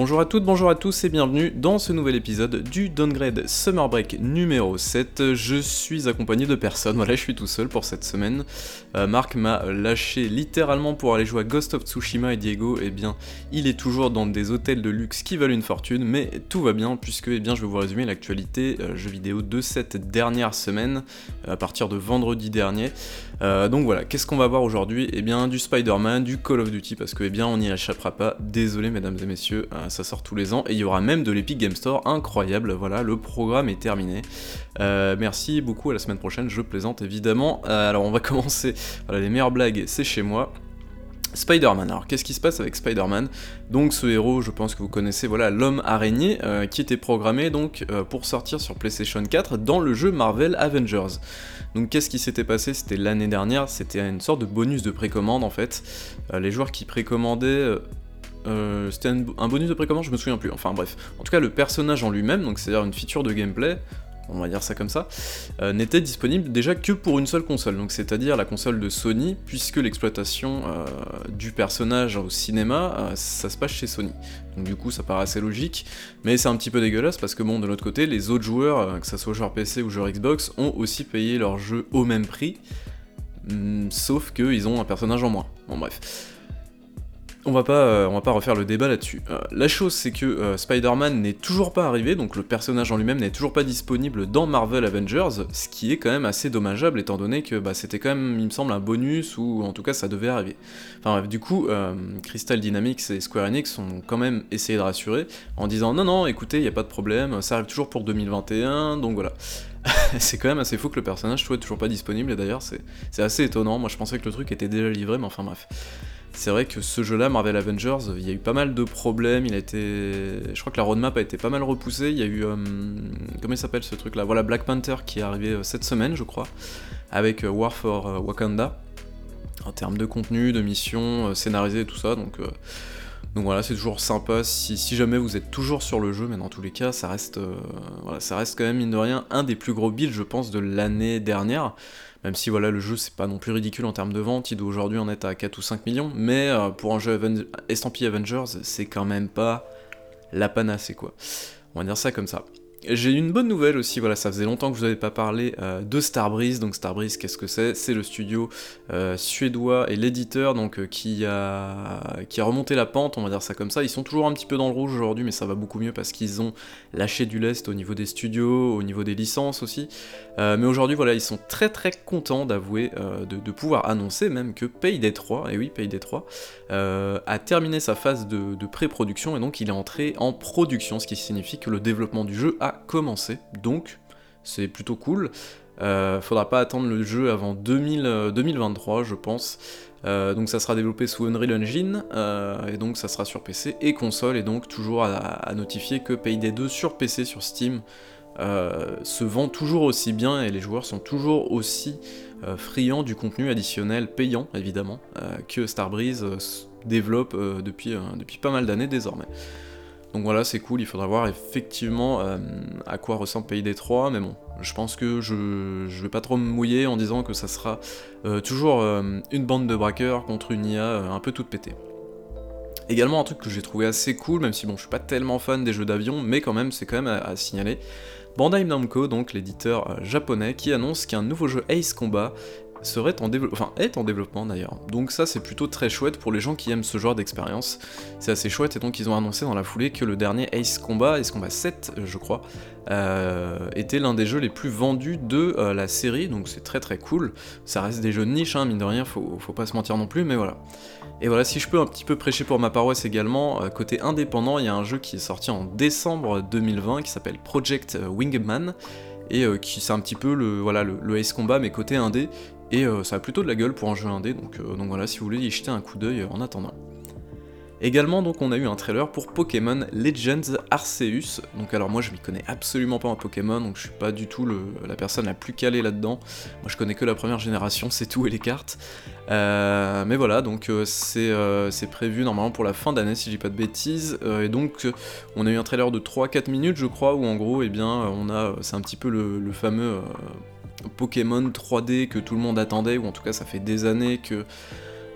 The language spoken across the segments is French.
Bonjour à toutes, bonjour à tous et bienvenue dans ce nouvel épisode du Downgrade Summer Break numéro 7. Je suis accompagné de personne, voilà, je suis tout seul pour cette semaine. Euh, Marc m'a lâché littéralement pour aller jouer à Ghost of Tsushima et Diego, eh bien, il est toujours dans des hôtels de luxe qui valent une fortune, mais tout va bien puisque, eh bien, je vais vous résumer l'actualité euh, jeux vidéo de cette dernière semaine, euh, à partir de vendredi dernier. donc voilà, qu'est-ce qu'on va voir aujourd'hui? Eh bien, du Spider-Man, du Call of Duty, parce que, eh bien, on n'y échappera pas. Désolé, mesdames et messieurs, euh, ça sort tous les ans et il y aura même de l'Epic Game Store, incroyable, voilà, le programme est terminé. Euh, merci beaucoup, à la semaine prochaine, je plaisante évidemment. Euh, alors on va commencer, voilà, les meilleures blagues, c'est chez moi. Spider-Man. Alors qu'est-ce qui se passe avec Spider-Man? Donc ce héros, je pense que vous connaissez, voilà, l'homme araignée, qui était programmé donc pour sortir sur PlayStation 4 dans le jeu Marvel Avengers. Donc qu'est-ce qui s'était passé? C'était l'année dernière, c'était une sorte de bonus de précommande en fait. les joueurs qui précommandaient euh, c'était un, bonus de précommande, je me souviens plus. Enfin bref. En tout cas, le personnage en lui-même, donc c'est-à-dire une feature de gameplay, on va dire ça comme ça, euh, n'était disponible déjà que pour une seule console, donc c'est-à-dire la console de Sony, puisque l'exploitation euh, du personnage au cinéma, ça se passe chez Sony. Donc du coup, ça paraît assez logique, mais c'est un petit peu dégueulasse parce que bon, de l'autre côté, les autres joueurs, que ce soit joueurs PC ou joueurs Xbox, ont aussi payé leur jeu au même prix, hmm, sauf qu'ils ont un personnage en moins. Bon bref. On va, pas, euh, va pas refaire le débat là-dessus. Euh, la chose, c'est que euh, Spider-Man n'est toujours pas arrivé, donc le personnage en lui-même n'est toujours pas disponible dans Marvel Avengers, ce qui est quand même assez dommageable étant donné que bah, c'était quand même, il me semble, un bonus, ou en tout cas ça devait arriver. Enfin bref, du coup, Crystal Dynamics et Square Enix ont quand même essayé de rassurer en disant non, non, écoutez, il n'y a pas de problème, ça arrive toujours pour 2021, donc voilà. c'est quand même assez fou que le personnage soit toujours pas disponible, et d'ailleurs c'est assez étonnant, moi je pensais que le truc était déjà livré, mais enfin bref. C'est vrai que ce jeu-là, Marvel Avengers, il y a eu pas mal de problèmes, il a été... Je crois que la roadmap a été pas mal repoussée, il y a eu... Euh, comment il s'appelle ce truc-là? Voilà, Black Panther qui est arrivé euh, cette semaine, je crois, avec euh, War for Wakanda, en termes de contenu, de mission, scénarisé et tout ça, donc... Voilà, c'est toujours sympa. Si, jamais vous êtes toujours sur le jeu, mais dans tous les cas, ça reste, ça reste quand même, mine de rien, un des plus gros builds, je pense, de l'année dernière. Même si voilà, le jeu c'est pas non plus ridicule en termes de vente, il doit aujourd'hui en être à 4 ou 5 millions, mais euh, pour un jeu estampillé Avengers, c'est quand même pas la panacée quoi. On va dire ça comme ça. J'ai une bonne nouvelle aussi, voilà, ça faisait longtemps que je vous avais pas parlé euh, de Starbreeze. Donc Starbreeze, qu'est-ce que c'est? C'est le studio euh, suédois et l'éditeur donc euh, qui a qui a remonté la pente, on va dire ça comme ça. Ils sont toujours un petit peu dans le rouge aujourd'hui, mais ça va beaucoup mieux parce qu'ils ont lâché du lest au niveau des studios, au niveau des licences aussi. mais aujourd'hui, voilà, ils sont très très contents d'avouer, de, pouvoir annoncer même que Payday 3, et oui, Payday 3, a terminé sa phase de, de pré-production et donc il est entré en production, ce qui signifie que le développement du jeu a commencer, donc c'est plutôt cool. Euh, faudra pas attendre le jeu avant 2000, 2023, euh, je pense. Euh, donc ça sera développé sous Unreal Engine, et donc ça sera sur PC et console, et donc toujours à, notifier que Payday 2 sur PC, sur Steam, se vend toujours aussi bien, et les joueurs sont toujours aussi friands du contenu additionnel payant, évidemment, que Starbreeze développe depuis, depuis pas mal d'années désormais. Donc voilà, c'est cool, il faudra voir effectivement euh, à quoi ressemble Pays 3, mais bon, je pense que je, je vais pas trop me mouiller en disant que ça sera euh, toujours euh, une bande de braqueurs contre une IA un peu toute pétée. Également un truc que j'ai trouvé assez cool, même si bon je suis pas tellement fan des jeux d'avion, mais quand même c'est quand même à, à signaler. Bandai Namco, donc l'éditeur japonais, qui annonce qu'un nouveau jeu Ace Combat serait en développement, enfin est en développement d'ailleurs. Donc ça c'est plutôt très chouette pour les gens qui aiment ce genre d'expérience. C'est assez chouette et donc ils ont annoncé dans la foulée que le dernier Ace Combat, Ace Combat 7 je crois, euh, était l'un des jeux les plus vendus de euh, la série, donc c'est très très cool. Ça reste des jeux de niche, hein, mine de rien, faut, faut pas se mentir non plus, mais voilà. Et voilà, si je peux un petit peu prêcher pour ma paroisse également, euh, côté indépendant, il y a un jeu qui est sorti en décembre 2020 qui s'appelle Project Wingman et qui c'est un petit peu le voilà le, Ace Combat mais côté indé et euh, ça a plutôt de la gueule pour un jeu indé, donc, euh, donc voilà, si vous voulez y jeter un coup d'œil en attendant. Également, donc, on a eu un trailer pour Pokémon Legends Arceus. Donc, alors moi, je m'y connais absolument pas en Pokémon, donc je suis pas du tout la personne la plus calée là-dedans. Moi, je connais que la première génération, c'est tout, et les cartes. Euh, mais voilà, donc c'est prévu normalement pour la fin d'année, si je dis pas de bêtises. et donc, on a eu un trailer de 3-4 minutes, je crois, où en gros, eh bien, on a, c'est un petit peu le fameux Pokémon 3D que tout le monde attendait, ou en tout cas ça fait des années que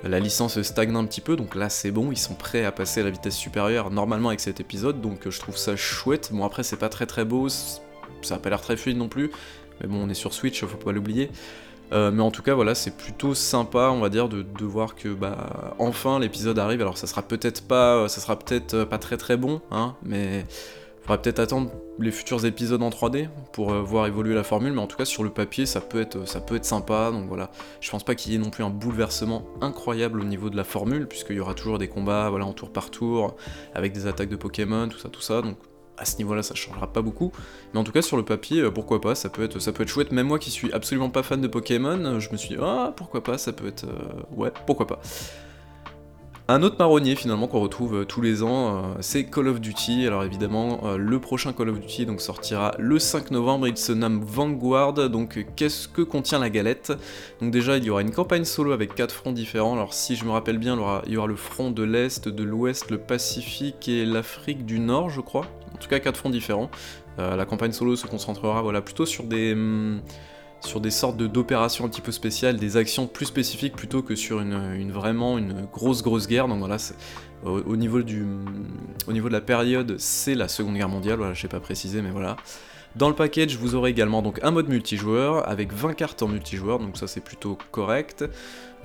la licence stagne un petit peu, donc là c'est bon, ils sont prêts à passer à la vitesse supérieure normalement avec cet épisode, donc je trouve ça chouette. Bon après c'est pas très très beau, ça a pas l'air très fluide non plus, mais bon on est sur Switch, faut pas l'oublier. Euh, mais en tout cas, voilà, c'est plutôt sympa, on va dire, de, voir que bah enfin l'épisode arrive. Alors ça sera peut-être pas, ça sera peut-être pas très très bon, hein, mais faudra peut-être attendre les futurs épisodes en 3D pour euh, voir évoluer la formule. Mais en tout cas, sur le papier, ça peut être, ça peut être sympa. Donc voilà, je pense pas qu'il y ait non plus un bouleversement incroyable au niveau de la formule, puisqu'il y aura toujours des combats, voilà, en tour par tour, avec des attaques de Pokémon, tout ça, tout ça. Donc à ce niveau-là, ça changera pas beaucoup. Mais en tout cas, sur le papier, euh, pourquoi pas, ça peut être, chouette. Même moi qui suis absolument pas fan de Pokémon, euh, je me suis dit, ah, pourquoi pas, ça peut être. Euh, ouais, pourquoi pas. Un autre marronnier finalement qu'on retrouve tous les ans, c'est Call of Duty. Alors évidemment, le prochain Call of Duty donc sortira le 5 novembre. Il se nomme Vanguard. Donc qu'est-ce que contient la galette? Donc déjà, il y aura une campagne solo avec quatre fronts différents. Alors si je me rappelle bien, il y aura le front de l'est, de l'ouest, le Pacifique et l'Afrique du Nord, je crois en tout cas quatre fronts différents. Euh, la campagne solo se concentrera plutôt sur des, hum, sur des sortes d'opérations un petit peu spéciales, des actions plus spécifiques plutôt que sur une, vraiment une grosse grosse guerre. Donc voilà, au, niveau du, au niveau de la période, c'est la Seconde Guerre mondiale, voilà, je sais pas préciser, mais voilà. Dans le package, vous aurez également donc un mode multijoueur avec 20 cartes en multijoueur, donc ça c'est plutôt correct.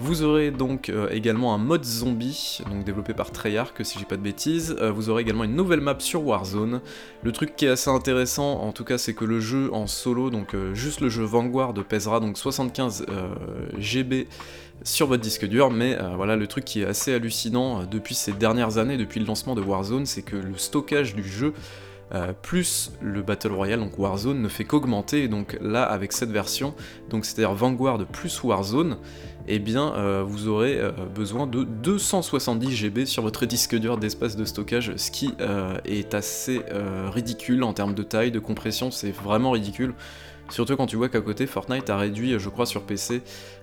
Vous aurez donc euh, également un mode zombie, donc développé par Treyarch si j'ai pas de bêtises. Euh, vous aurez également une nouvelle map sur Warzone. Le truc qui est assez intéressant, en tout cas, c'est que le jeu en solo, donc euh, juste le jeu Vanguard pèsera donc 75 GB sur votre disque dur, mais voilà, le truc qui est assez hallucinant depuis ces dernières années, depuis le lancement de Warzone, c'est que le stockage du jeu plus le Battle Royale, donc Warzone, ne fait qu'augmenter, donc là, avec cette version, donc c'est-à-dire Vanguard plus Warzone, eh bien euh, vous aurez euh, besoin de 270 GB sur votre disque dur d'espace de stockage, ce qui euh, est assez ridicule en termes de taille, de compression, c'est vraiment ridicule. Surtout quand tu vois qu'à côté, Fortnite a réduit, je crois, sur PC,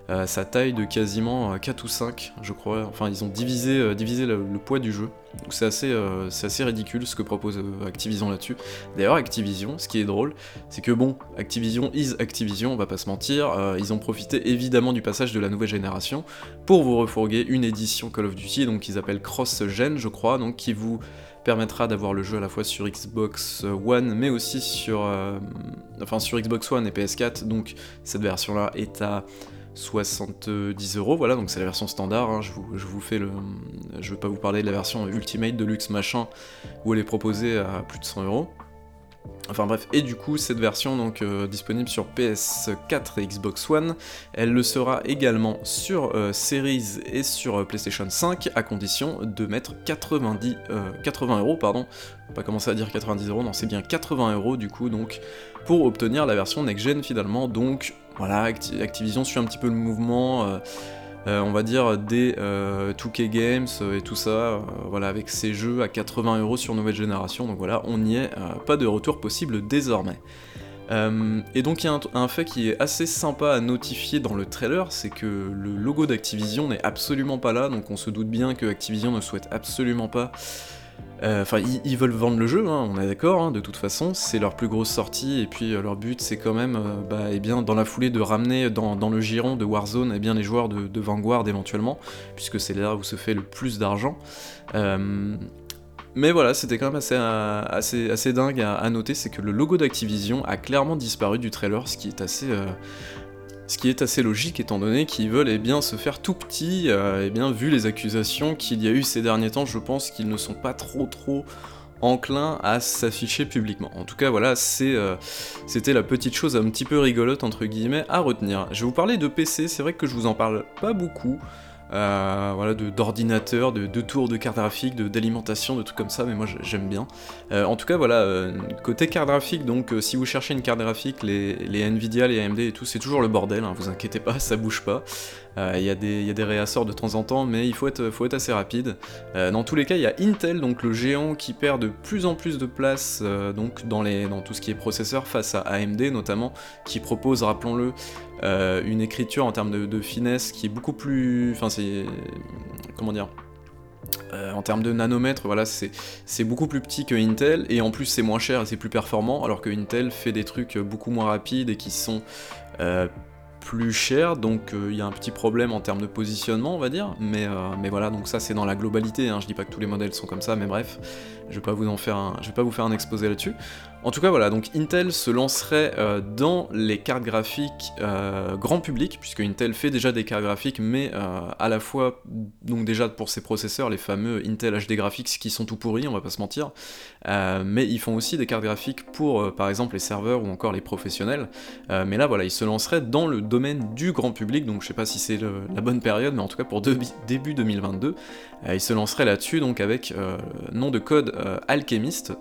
euh, sa taille de quasiment 4 euh, ou 5, je crois. Enfin, ils ont divisé, euh, divisé le, poids du jeu. Donc c'est assez, assez ridicule ce que propose Activision là-dessus. D'ailleurs, Activision, ce qui est drôle, c'est que bon, Activision is Activision, on va pas se mentir, ils ont profité évidemment du passage de la nouvelle génération pour vous refourguer une édition Call of Duty, donc qu'ils appellent Cross-Gen, je crois, donc qui vous permettra d'avoir le jeu à la fois sur Xbox One mais aussi sur, enfin, sur Xbox One et PS4 donc cette version là est à 70 euros, voilà, donc c'est la version standard, hein, je, vous, fais le... Je veux pas vous parler de la version Ultimate Deluxe machin, où elle est proposée à plus de 100 euros. Enfin bref, et du coup, cette version donc euh, disponible sur PS4 et Xbox One, elle le sera également sur euh, Series et sur euh, PlayStation 5, à condition de mettre 90, 80 euros, pardon, pas commencer à dire 90 euros, non, c'est bien 80 euros du coup, donc, pour obtenir la version next-gen finalement, donc voilà, Activision suit un petit peu le mouvement, on va dire, des 2K euh, Games et tout ça, voilà, avec ces jeux à 80 euros sur nouvelle génération, donc voilà, on n'y est, pas de retour possible désormais. et donc il y a un, fait qui est assez sympa à notifier dans le trailer, c'est que le logo d'Activision n'est absolument pas là, donc on se doute bien que Activision ne souhaite absolument pas euh, enfin, ils, veulent vendre le jeu, hein, on est d'accord, hein, de toute façon, c'est leur plus grosse sortie, et puis euh, leur but c'est quand même, euh, bah, eh bien, dans la foulée de ramener dans, le giron de Warzone eh bien, les joueurs de, Vanguard éventuellement, puisque c'est là où se fait le plus d'argent. mais voilà, c'était quand même assez, dingue à noter, c'est que le logo d'Activision a clairement disparu du trailer, ce qui est assez, ce qui est assez logique étant donné qu'ils veulent eh bien, se faire tout petit, euh, eh bien, vu les accusations qu'il y a eu ces derniers temps, je pense qu'ils ne sont pas trop trop enclins à s'afficher publiquement. En tout cas, voilà, euh, c'était la petite chose un petit peu rigolote entre guillemets à retenir. Je vais vous parler de PC, c'est vrai que je vous en parle pas beaucoup. Euh, voilà, d'ordinateur, de, de, tours de carte graphique, d'alimentation, de, trucs comme ça, mais moi j'aime bien. Euh, en tout cas, voilà, euh, côté carte graphique, donc si vous cherchez une carte graphique, les, les Nvidia, les AMD et tout, c'est toujours le bordel, hein, vous inquiétez pas, ça bouge pas. Il y, a des, réassorts de temps en temps, mais il faut être, faut être assez rapide. dans tous les cas, il y a Intel, donc le géant qui perd de plus en plus de place donc dans, les, dans tout ce qui est processeur face à AMD notamment, qui propose, rappelons-le, euh, une écriture en termes de, finesse qui est beaucoup plus. Enfin, c'est. Comment dire euh, en termes de nanomètres, voilà, c'est beaucoup plus petit que Intel, et en plus c'est moins cher et c'est plus performant, alors que Intel fait des trucs beaucoup moins rapides et qui sont euh, plus cher, donc il y a un petit problème en termes de positionnement, on va dire, mais, mais voilà, donc ça c'est dans la globalité, hein. je dis pas que tous les modèles sont comme ça, mais bref, je vais pas vous en faire un, je vais pas vous faire un exposé là-dessus. En tout cas, voilà, donc Intel se lancerait euh, dans les cartes graphiques euh, grand public, puisque Intel fait déjà des cartes graphiques, mais euh, à la fois, donc déjà pour ses processeurs, les fameux Intel HD Graphics qui sont tout pourris, on va pas se mentir, mais ils font aussi des cartes graphiques pour, par exemple, les serveurs ou encore les professionnels. mais là, voilà, ils se lanceraient dans le domaine du grand public, donc je sais pas si c'est la bonne période, mais en tout cas pour début 2022, ils se lanceraient là-dessus, donc avec nom de code Alchemist,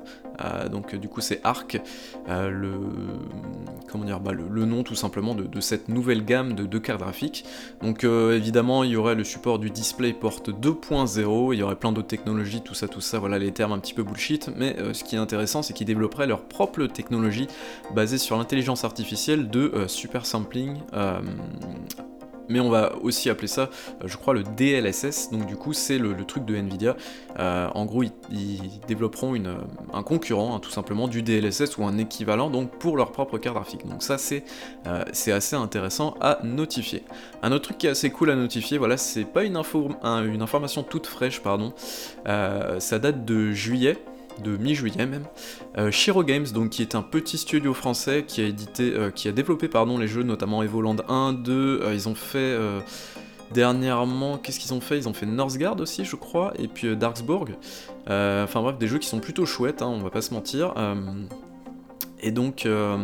donc du coup c'est Arc, euh, le, comment dire, bah, le, nom tout simplement de, cette nouvelle gamme de, cartes graphiques. Donc euh, évidemment il y aurait le support du DisplayPort 2.0, il y aurait plein d'autres technologies, tout ça, tout ça, voilà les termes un petit peu bullshit, mais ce qui est intéressant c'est qu'ils développeraient leur propre technologie basée sur l'intelligence artificielle de super sampling mais on va aussi appeler ça, euh, je crois, le DLSS, donc du coup c'est le, truc de Nvidia. Euh, en gros, ils, développeront un concurrent, hein, tout simplement, du DLSS ou un équivalent, donc pour leur propre carte graphique. Donc ça c'est euh, assez intéressant à notifier. Un autre truc qui est assez cool à notifier, voilà, c'est pas une, info, une information toute fraîche, pardon, ça date de juillet, de mi-juillet même. Euh, Shiro Games, donc qui est un petit studio français qui a édité, euh, qui a développé pardon les jeux, notamment Evoland 1, 2. Euh, ils ont fait dernièrement, qu'est-ce qu'ils ont fait? Ils ont fait Northgard aussi, je crois, et puis Darksburg. Enfin bref, des jeux qui sont plutôt chouettes, hein, on va pas se mentir. Et donc euh,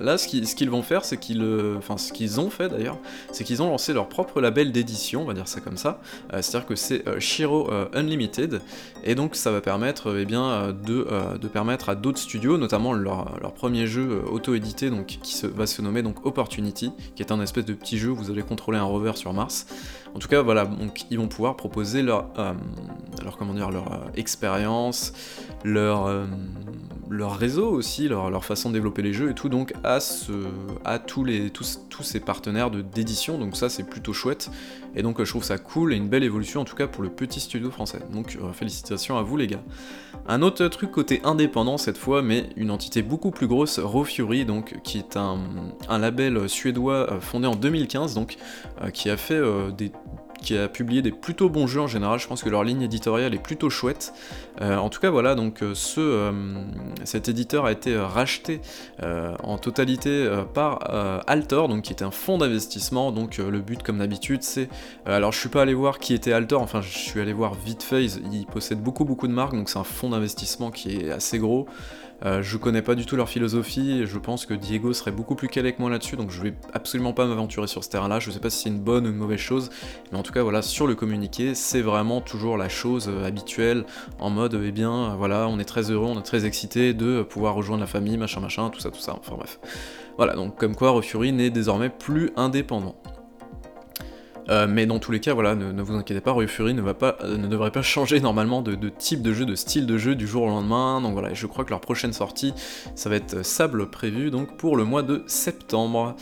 là, ce qu'ils vont faire, c'est qu'ils, euh, enfin ce qu'ils ont fait d'ailleurs, c'est qu'ils ont lancé leur propre label d'édition, on va dire ça comme ça. Euh, c'est-à-dire que c'est Shiro Unlimited, et donc ça va permettre, eh bien, de, permettre à d'autres studios, notamment leur, premier jeu auto-édité, donc qui va se nommer donc Opportunity, qui est un espèce de petit jeu où vous allez contrôler un rover sur Mars. En tout cas, voilà, donc ils vont pouvoir proposer leur, leur comment dire, leur expérience, leur leur réseau aussi, leur, façon de développer les jeux et tout, donc à tous, les, tous, tous ces partenaires d'édition, donc ça c'est plutôt chouette, et donc je trouve ça cool et une belle évolution en tout cas pour le petit studio français, donc euh, félicitations à vous les gars. Un autre truc côté indépendant cette fois, mais une entité beaucoup plus grosse, Raw Fury, donc, qui est un, label suédois euh, fondé en 2015, donc, euh, qui a fait des qui a publié des plutôt bons jeux en général. Je pense que leur ligne éditoriale est plutôt chouette. Euh, en tout cas, voilà, donc euh, ce, euh, cet éditeur a été racheté en totalité par Altor, donc qui est un fonds d'investissement. Donc le but, comme d'habitude, c'est. alors, je suis pas allé voir qui était Altor, enfin, je suis allé voir vite il possède beaucoup, beaucoup de marques, donc c'est un fonds d'investissement qui est assez gros. Euh, je connais pas du tout leur philosophie, je pense que Diego serait beaucoup plus calé que moi là-dessus, donc je vais absolument pas m'aventurer sur ce terrain-là, je sais pas si c'est une bonne ou une mauvaise chose, mais en tout cas voilà, sur le communiqué, c'est vraiment toujours la chose euh, habituelle, en mode, eh bien, voilà, on est très heureux, on est très excité de pouvoir rejoindre la famille, machin machin, tout ça, tout ça, enfin bref. Voilà, donc comme quoi Refury n'est désormais plus indépendant. Euh, mais dans tous les cas, voilà, ne, vous inquiétez pas, Royal Fury euh, ne devrait pas changer normalement de, type de jeu, de style de jeu du jour au lendemain. Donc voilà, je crois que leur prochaine sortie, ça va être Sable prévu donc pour le mois de septembre.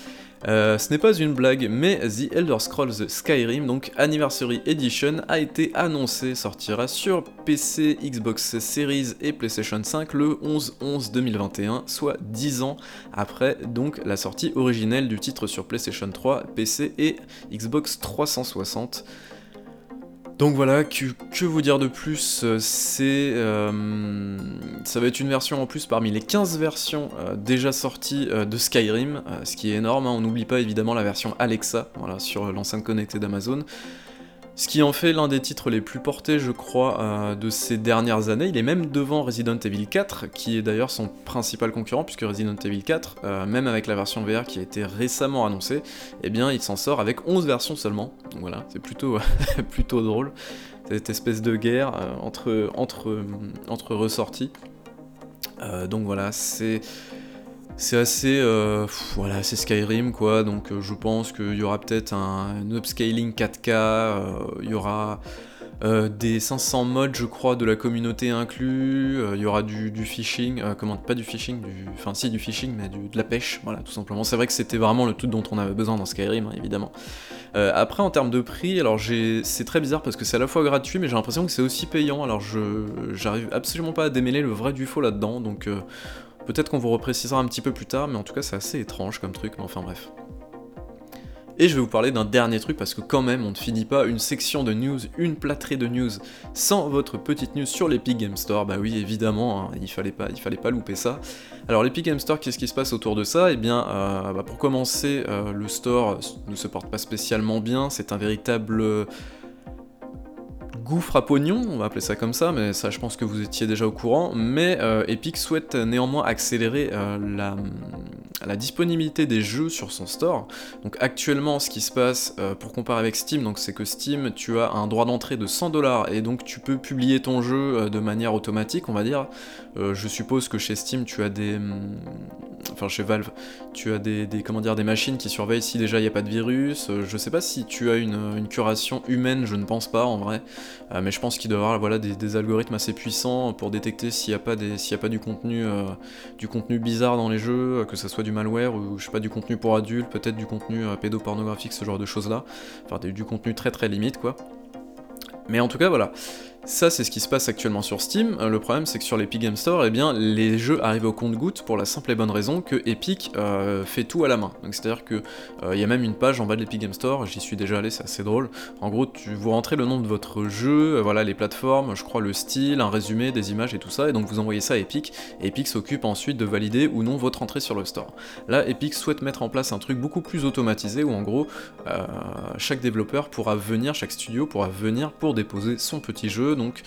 Euh, ce n'est pas une blague, mais The Elder Scrolls Skyrim, donc Anniversary Edition, a été annoncé, sortira sur PC, Xbox Series et PlayStation 5 le 11-11-2021, soit 10 ans après donc la sortie originelle du titre sur PlayStation 3, PC et Xbox 360. Donc voilà, que, vous dire de plus euh, C'est, euh, ça va être une version en plus parmi les 15 versions euh, déjà sorties de Skyrim, ce qui est énorme. Hein. On n'oublie pas évidemment la version Alexa, sur l'enceinte connectée d'Amazon. Ce qui en fait l'un des titres les plus portés, je crois, euh, de ces dernières années. Il est même devant Resident Evil 4, qui est d'ailleurs son principal concurrent, puisque Resident Evil 4, euh, même avec la version VR qui a été récemment annoncée, eh bien il s'en sort avec 11 versions seulement. Donc voilà, c'est plutôt, plutôt drôle, cette espèce de guerre euh, entre, entre, entre ressorties. donc voilà, c'est c'est assez, euh, voilà, c'est Skyrim quoi, donc euh, je pense qu'il y aura peut-être un, upscaling 4K, euh, il y aura des 500 modes je crois de la communauté inclus, il y aura du, phishing, comment, pas du phishing, du, enfin si du phishing mais de la pêche, voilà tout simplement. C'est vrai que c'était vraiment le tout dont on avait besoin dans Skyrim hein, évidemment. après en termes de prix, alors c'est très bizarre parce que c'est à la fois gratuit mais j'ai l'impression que c'est aussi payant, alors je j'arrive absolument pas à démêler le vrai du faux là-dedans, donc Peut-être qu'on vous reprécisera un petit peu plus tard, mais en tout cas c'est assez étrange comme truc, mais enfin bref. Et je vais vous parler d'un dernier truc parce que quand même on ne finit pas une section de news, une plâtrée de news sans votre petite news sur l'Epic Game Store. Bah oui évidemment, hein, il, fallait pas, fallait pas louper ça. Alors l'Epic Game Store, qu'est-ce qui se passe autour de ça? Eh bien euh, bah, pour commencer, euh, le store ne se porte pas spécialement bien, c'est un véritable gouffre à pognon, on va appeler ça comme ça, mais ça je pense que vous étiez déjà au courant, mais euh, Epic souhaite néanmoins accélérer la, la disponibilité des jeux sur son store. Donc actuellement, ce qui se passe, euh, pour comparer avec Steam, donc c'est que Steam, tu as un droit d'entrée de 100 dollars et donc tu peux publier ton jeu euh, de manière automatique, on va dire. Euh, je suppose que chez Steam, tu as des, hum, enfin chez Valve, tu as des, comment dire, des machines qui surveillent si déjà il n'y a pas de virus. je sais pas si tu as une, curation humaine, je ne pense pas en vrai, mais je pense qu'il doit y avoir voilà des, algorithmes assez puissants pour détecter s'il n'y a pas des, s'il a pas du contenu, du contenu bizarre dans les jeux, que ça soit du malware ou je sais pas du contenu pour adultes, peut-être du contenu euh, pédopornographique, ce genre de choses là. Enfin du contenu très très limite quoi. Mais en tout cas voilà, ça, c'est ce qui se passe actuellement sur Steam. Euh, le problème, c'est que sur l'Epic Game Store, eh bien, les jeux arrivent au compte-goutte pour la simple et bonne raison que Epic euh, fait tout à la main. Donc, c'est-à-dire que il y a même une page en bas de l'Epic Game Store. J'y suis déjà allé, c'est assez drôle. En gros, tu, vous rentrez le nom de votre jeu, voilà les plateformes, je crois le style, un résumé, des images et tout ça, et donc vous envoyez ça à Epic. Et Epic s'occupe ensuite de valider ou non votre entrée sur le store. Là, Epic souhaite mettre en place un truc beaucoup plus automatisé où en gros, chaque développeur pourra venir, chaque studio pourra venir pour déposer son petit jeu donc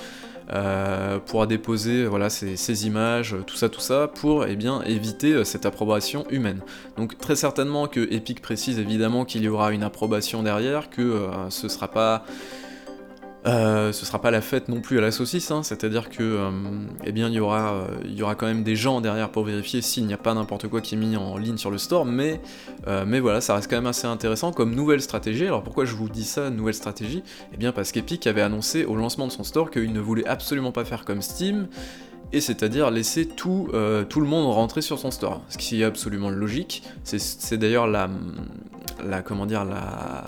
euh, pourra déposer voilà, ces, images, tout ça, tout ça, pour eh bien, éviter euh, cette approbation humaine. Donc très certainement que Epic précise évidemment qu'il y aura une approbation derrière, que euh, ce sera pas euh, ce sera pas la fête non plus à la saucisse, hein. c'est-à-dire que euh, eh bien il y aura euh, y aura quand même des gens derrière pour vérifier s'il n'y a pas n'importe quoi qui est mis en ligne sur le store, mais mais voilà ça reste quand même assez intéressant comme nouvelle stratégie. Alors pourquoi je vous dis ça nouvelle stratégie? Eh bien parce qu'Epic avait annoncé au lancement de son store qu'il ne voulait absolument pas faire comme Steam et c'est-à-dire laisser tout, tout le monde rentrer sur son store, ce qui est absolument logique. C'est d'ailleurs la, la comment dire la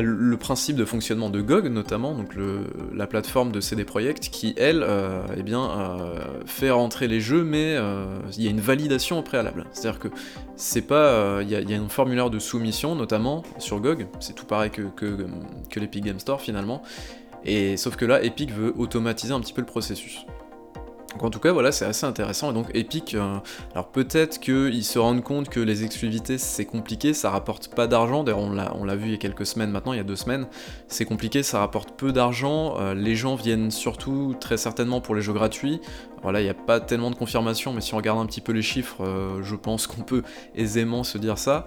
le principe de fonctionnement de GOG notamment, donc la plateforme de CD Projekt, qui elle, euh, eh bien, euh, fait rentrer les jeux, mais euh, il y a une validation au préalable. C'est-à-dire que c'est pas, il y, a un formulaire de soumission notamment sur GOG, c'est tout pareil que, que, que l'Epic Game Store finalement, et sauf que là, Epic veut automatiser un petit peu le processus. Donc en tout cas, voilà, c'est assez intéressant. Et donc Epic, euh, alors peut-être qu'ils se rendent compte que les exclusivités c'est compliqué, ça rapporte pas d'argent. D'ailleurs, on l'a vu il y a quelques semaines maintenant, il y a deux semaines. C'est compliqué, ça rapporte peu d'argent. Euh, les gens viennent surtout très certainement pour les jeux gratuits. Voilà, il n'y a pas tellement de confirmation, mais si on regarde un petit peu les chiffres, euh, je pense qu'on peut aisément se dire ça.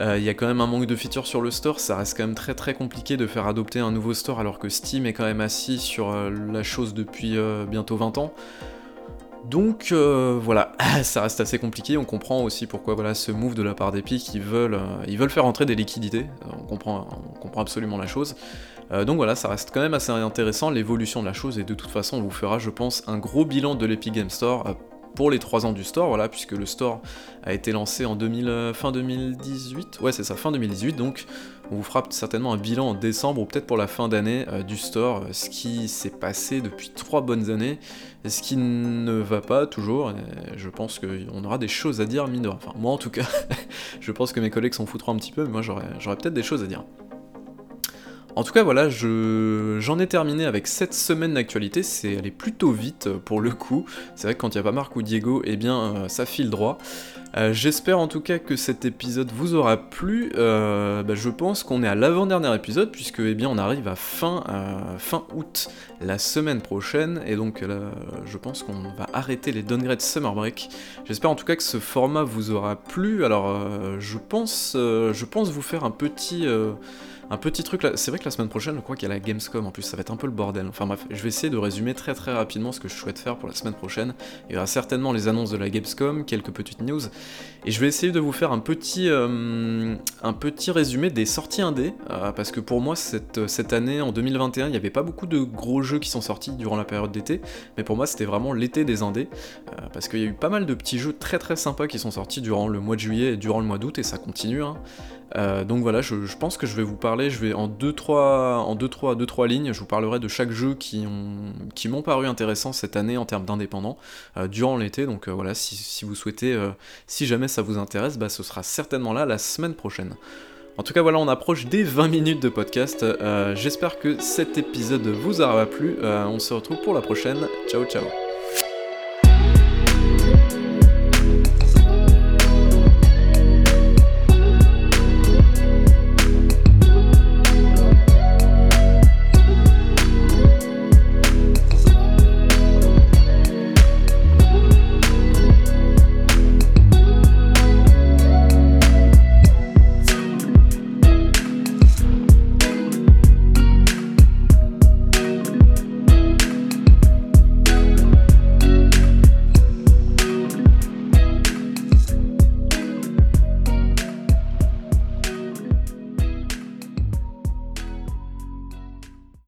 Il y a quand même un manque de features sur le store, ça reste quand même très très compliqué de faire adopter un nouveau store alors que Steam est quand même assis sur la chose depuis bientôt 20 ans. Donc euh, voilà, ça reste assez compliqué, on comprend aussi pourquoi voilà, ce move de la part d'Epic, ils veulent, euh, ils veulent faire entrer des liquidités, euh, on comprend, on comprend absolument la chose. donc voilà, ça reste quand même assez intéressant l'évolution de la chose, et de toute façon on vous fera je pense un gros bilan de l'Epic Game Store pour les 3 ans du store, voilà, puisque le store a été lancé en 2000, fin 2018, ouais c'est ça, fin 2018, donc on vous fera certainement un bilan en décembre ou peut-être pour la fin d'année euh, du store, euh, ce qui s'est passé depuis trois bonnes années, et ce qui ne va pas toujours. je pense qu'on aura des choses à dire, mine Enfin, moi en tout cas, je pense que mes collègues s'en foutront un petit peu, mais moi j'aurais peut-être des choses à dire. En tout cas, voilà, j'en ai terminé avec cette semaine d'actualité, c'est allé plutôt vite euh, pour le coup. C'est vrai que quand il n'y a pas Marc ou Diego, eh bien, ça file droit. Euh, j'espère en tout cas que cet épisode vous aura plu. Euh, bah, je pense qu'on est à l'avant-dernier épisode, puisque eh bien, on arrive à fin, euh, fin août la semaine prochaine, et donc je pense qu'on va arrêter les downgrades Summer Break. J'espère en tout cas que ce format vous aura plu. Alors je, pense, je pense vous faire un petit un petit truc là, c'est vrai que la semaine prochaine, je crois qu'il y a la Gamescom en plus, ça va être un peu le bordel. Enfin bref, je vais essayer de résumer très très rapidement ce que je souhaite faire pour la semaine prochaine. Il y aura certainement les annonces de la Gamescom, quelques petites news, et je vais essayer de vous faire un petit, euh, résumé des sorties indées, euh, parce que pour moi, cette, cette année, en 2021, il n'y avait pas beaucoup de gros jeux qui sont sortis durant la période d'été, mais pour moi, c'était vraiment l'été des indés, euh, parce qu'il y a eu pas mal de petits jeux très très sympas qui sont sortis durant le mois de juillet et durant le mois d'août, et ça continue. Hein. Euh, donc voilà, je, pense que je vais vous parler, je vais en 2-3 en deux, trois, deux, trois lignes, je vous parlerai de chaque jeu qui m'ont paru intéressants cette année en termes d'indépendants euh, durant l'été. Donc euh, voilà, si, vous souhaitez, si jamais ça vous intéresse, bah, ce sera certainement là la semaine prochaine. En tout cas voilà, on approche des 20 minutes de podcast. J'espère que cet épisode vous aura plu. on se retrouve pour la prochaine. Ciao ciao